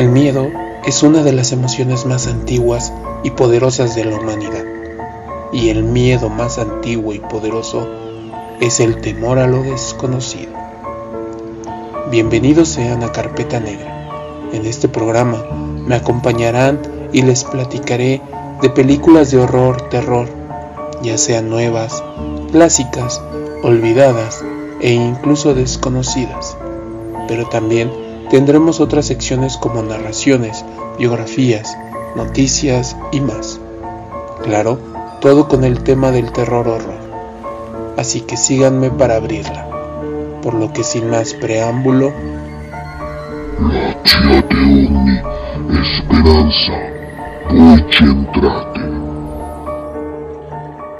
El miedo es una de las emociones más antiguas y poderosas de la humanidad. Y el miedo más antiguo y poderoso es el temor a lo desconocido. Bienvenidos sean a Carpeta Negra. En este programa me acompañarán y les platicaré de películas de horror, terror, ya sean nuevas, clásicas, olvidadas e incluso desconocidas. Pero también Tendremos otras secciones como narraciones, biografías, noticias y más. Claro, todo con el tema del terror horror. Así que síganme para abrirla. Por lo que sin más preámbulo... Esperanza.